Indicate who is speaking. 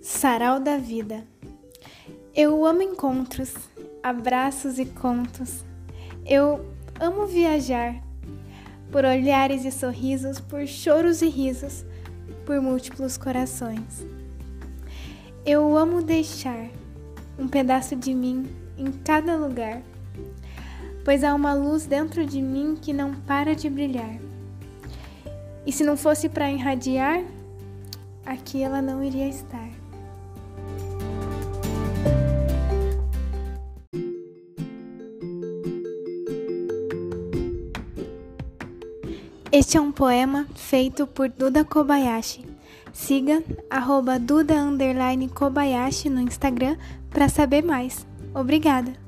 Speaker 1: Sarau da Vida. Eu amo encontros, abraços e contos. Eu amo viajar por olhares e sorrisos, por choros e risos, por múltiplos corações. Eu amo deixar um pedaço de mim em cada lugar, pois há uma luz dentro de mim que não para de brilhar. E se não fosse para irradiar, aqui ela não iria estar. Este é um poema feito por Duda Kobayashi. Siga arroba Duda Kobayashi no Instagram para saber mais. Obrigada!